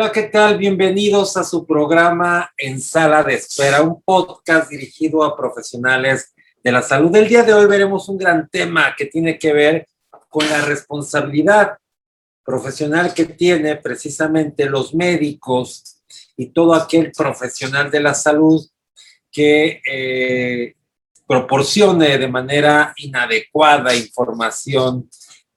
Hola, ¿qué tal? Bienvenidos a su programa En Sala de Espera, un podcast dirigido a profesionales de la salud. El día de hoy veremos un gran tema que tiene que ver con la responsabilidad profesional que tiene precisamente los médicos y todo aquel profesional de la salud que eh, proporcione de manera inadecuada información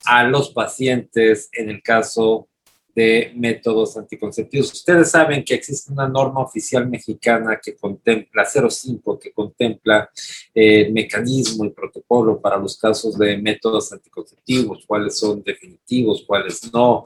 a los pacientes en el caso de métodos anticonceptivos. Ustedes saben que existe una norma oficial mexicana que contempla, 05, que contempla eh, el mecanismo y protocolo para los casos de métodos anticonceptivos, cuáles son definitivos, cuáles no,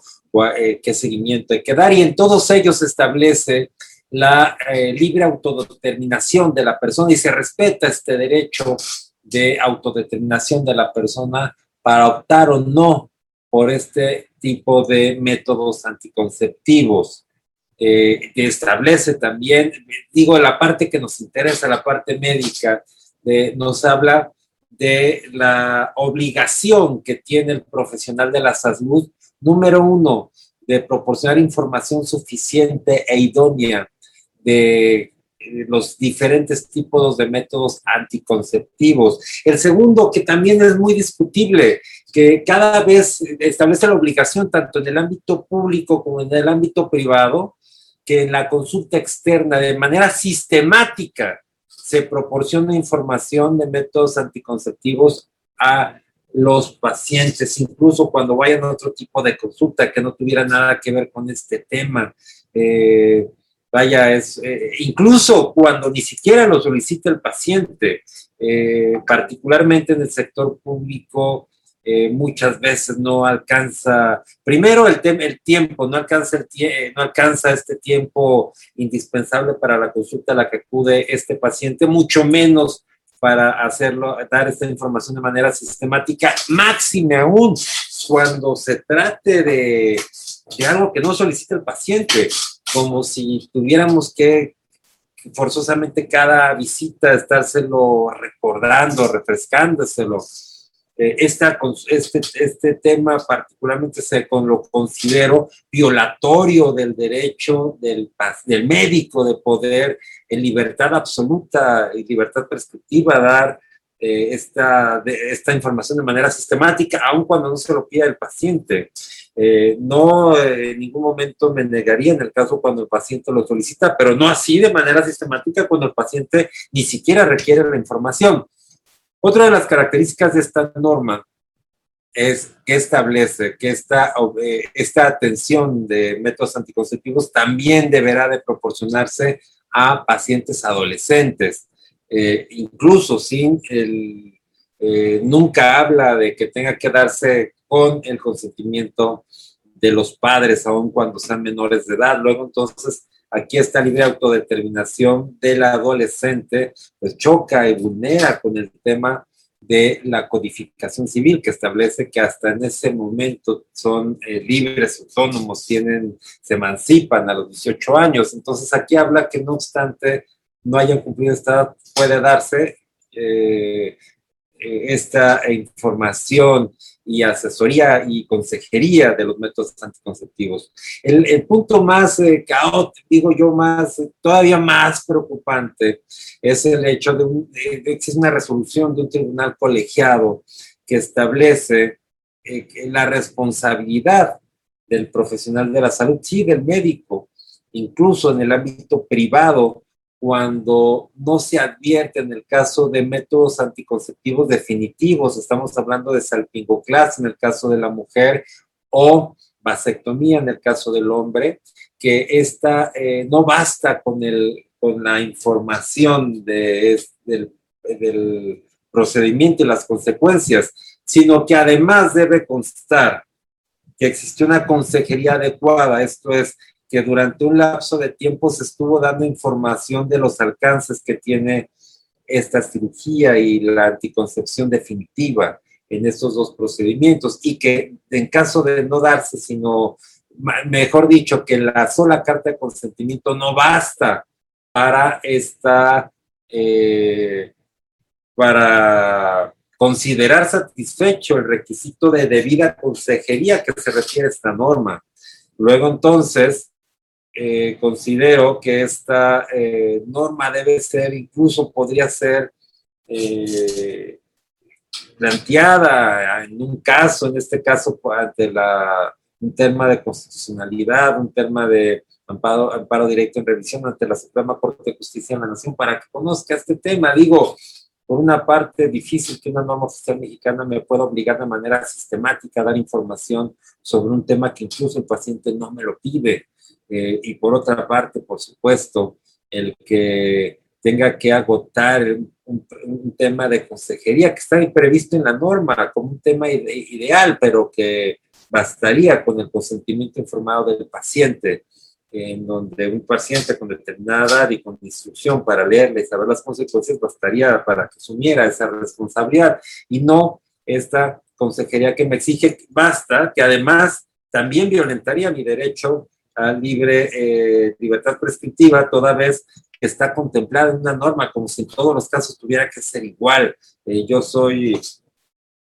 eh, qué seguimiento hay que dar, y en todos ellos se establece la eh, libre autodeterminación de la persona y se respeta este derecho de autodeterminación de la persona para optar o no por este tipo de métodos anticonceptivos. Eh, establece también, digo, la parte que nos interesa, la parte médica, nos habla de la obligación que tiene el profesional de la salud, número uno, de proporcionar información suficiente e idónea de los diferentes tipos de métodos anticonceptivos. El segundo, que también es muy discutible, que cada vez establece la obligación, tanto en el ámbito público como en el ámbito privado, que en la consulta externa, de manera sistemática, se proporciona información de métodos anticonceptivos a los pacientes, incluso cuando vayan a otro tipo de consulta que no tuviera nada que ver con este tema. Eh, Vaya, es eh, incluso cuando ni siquiera lo solicita el paciente, eh, particularmente en el sector público, eh, muchas veces no alcanza, primero el, el tiempo, no alcanza, el no alcanza este tiempo indispensable para la consulta a la que acude este paciente, mucho menos para hacerlo, dar esta información de manera sistemática, máxime aún cuando se trate de, de algo que no solicita el paciente como si tuviéramos que forzosamente cada visita estárselo recordando, refrescándoselo. Eh, esta, este, este tema particularmente se con, lo considero violatorio del derecho del, del médico de poder en libertad absoluta y libertad prescriptiva dar eh, esta, de, esta información de manera sistemática, aun cuando no se lo pida el paciente. Eh, no en ningún momento me negaría en el caso cuando el paciente lo solicita, pero no así de manera sistemática cuando el paciente ni siquiera requiere la información. Otra de las características de esta norma es que establece que esta, eh, esta atención de métodos anticonceptivos también deberá de proporcionarse a pacientes adolescentes, eh, incluso sin el, nunca habla de que tenga que darse con el consentimiento de los padres, aun cuando sean menores de edad. Luego, entonces, aquí esta libre autodeterminación del adolescente, pues choca y vulnera con el tema de la codificación civil que establece que hasta en ese momento son eh, libres, autónomos, tienen, se emancipan a los 18 años. Entonces aquí habla que no obstante no hayan cumplido esta edad, puede darse eh, esta información y asesoría y consejería de los métodos anticonceptivos. El, punto más eh, caótico, digo yo, más, todavía más preocupante, es el hecho de, que existe una resolución de un tribunal colegiado que establece eh, la responsabilidad del profesional de la salud, sí, del médico, incluso en el ámbito privado, cuando no se advierte en el caso de métodos anticonceptivos definitivos, estamos hablando de salpingoclas en el caso de la mujer o vasectomía en el caso del hombre, que esta eh, no basta con, el, con la información de, del, del procedimiento y las consecuencias, sino que además debe constar que existe una consejería adecuada, esto es, que durante un lapso de tiempo se estuvo dando información de los alcances que tiene esta cirugía y la anticoncepción definitiva en estos dos procedimientos y que en caso de no darse, sino, mejor dicho, que la sola carta de consentimiento no basta para esta, eh, para considerar satisfecho el requisito de debida consejería que se refiere a esta norma. Luego entonces, eh, considero que esta eh, norma debe ser, incluso podría ser eh, planteada en un caso, en este caso ante la, un tema de constitucionalidad, un tema de amparo, amparo directo en revisión ante la Suprema Corte de Justicia de la Nación para que conozca este tema. Digo, por una parte, difícil que una norma oficial mexicana me pueda obligar de manera sistemática a dar información sobre un tema que incluso el paciente no me lo pide. Eh, y por otra parte, por supuesto, el que tenga que agotar un, tema de consejería que está previsto en la norma como un tema ideal, pero que bastaría con el consentimiento informado del paciente en donde un paciente con determinada edad y con instrucción para leerle y saber las consecuencias bastaría para que asumiera esa responsabilidad y no esta consejería que me exige basta, que además también violentaría mi derecho a libre eh, libertad prescriptiva, toda vez que está contemplada en una norma, como si en todos los casos tuviera que ser igual. Eh, yo soy,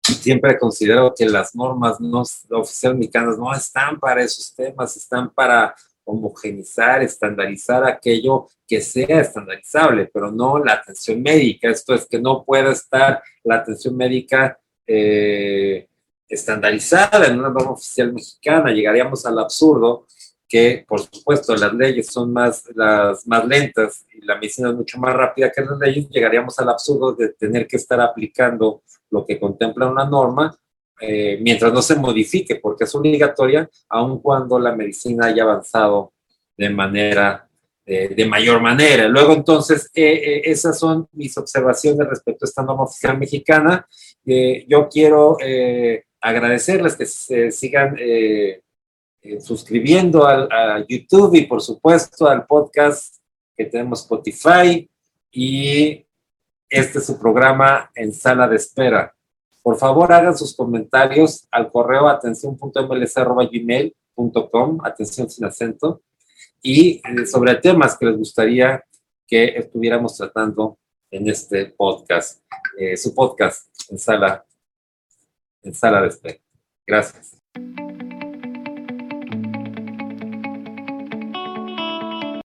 siempre considero que las normas no oficiales mexicanas no están para esos temas, están para homogenizar, estandarizar aquello que sea estandarizable, pero no la atención médica. Esto es que no pueda estar la atención médica eh, estandarizada en una norma oficial mexicana. Llegaríamos al absurdo que, por supuesto, las leyes son más, las más lentas y la medicina es mucho más rápida que las leyes. Llegaríamos al absurdo de tener que estar aplicando lo que contempla una norma eh, mientras no se modifique, porque es obligatoria, aun cuando la medicina haya avanzado de manera, eh, de mayor manera. Luego, entonces, eh, esas son mis observaciones respecto a esta norma oficial mexicana. yo quiero agradecerles que se sigan suscribiendo al, a YouTube y, por supuesto, al podcast que tenemos Spotify. Y este es su programa en sala de espera. Por favor, hagan sus comentarios al correo atención.mlc.gmail.com, atención sin acento, y eh, sobre temas que les gustaría que estuviéramos tratando en este podcast, eh, su podcast en sala, en sala de espera. Gracias.